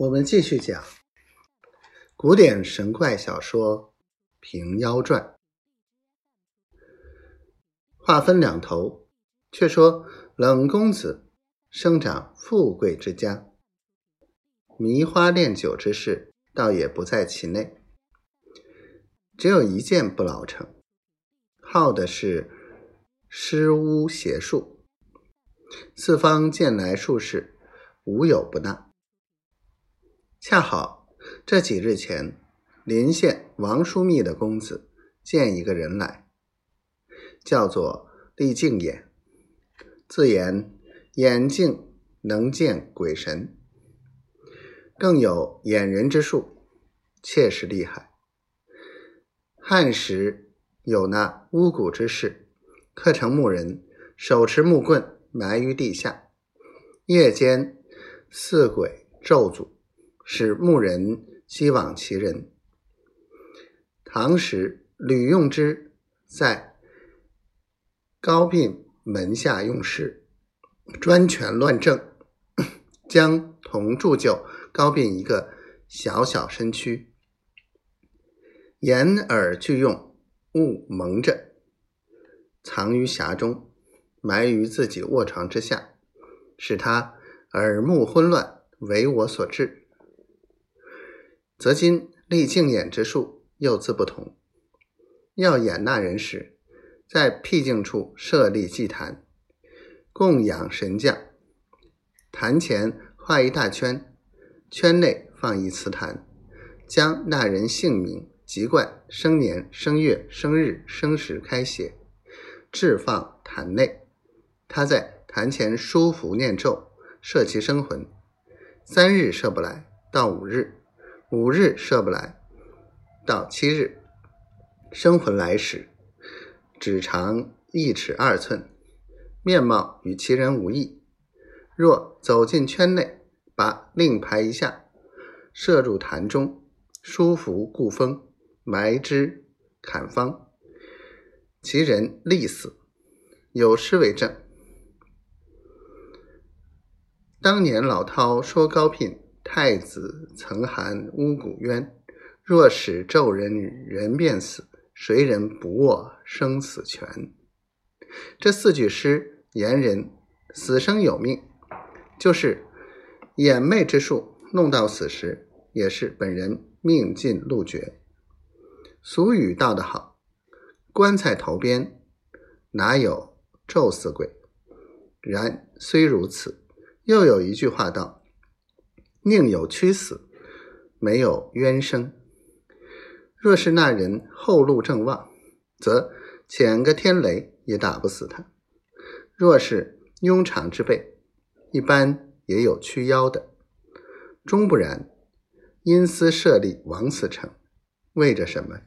我们继续讲古典神怪小说《平妖传》。话分两头，却说冷公子生长富贵之家，迷花恋酒之事倒也不在其内。只有一件不老成，好的是施巫邪术，四方见来术士，无有不纳。恰好这几日前，临县王枢密的公子见一个人来，叫做厉净眼，自言眼镜能见鬼神，更有掩人之术，切实厉害。汉时有那巫蛊之事，刻成木人，手持木棍，埋于地下，夜间似鬼咒诅。使牧人希往其人。唐时吕用之在高鬓门下用事，专权乱政，将铜铸就高鬓一个小小身躯，掩耳俱用，物蒙着，藏于匣中，埋于自己卧床之下，使他耳目昏乱，为我所制。则今立净眼之术又自不同。要演那人时，在僻静处设立祭坛，供养神将。坛前画一大圈，圈内放一瓷坛，将那人姓名、籍贯、生年、生月、生日、生时开写，置放坛内。他在坛前书符念咒，摄其生魂。三日摄不来，到五日。五日射不来，到七日生魂来时，只长一尺二寸，面貌与其人无异。若走进圈内，把令牌一下，射入坛中，舒服固封，埋之坎方，其人立死。有诗为证：当年老饕说高聘。太子曾含巫蛊冤，若使咒人，人便死。谁人不握生死权？这四句诗言人死生有命，就是掩魅之术，弄到死时，也是本人命尽路绝。俗语道得好：“棺材头边哪有咒死鬼？”然虽如此，又有一句话道。宁有屈死，没有冤生。若是那人后路正旺，则遣个天雷也打不死他；若是庸常之辈，一般也有驱妖的。终不然，因私设立王死城，为着什么？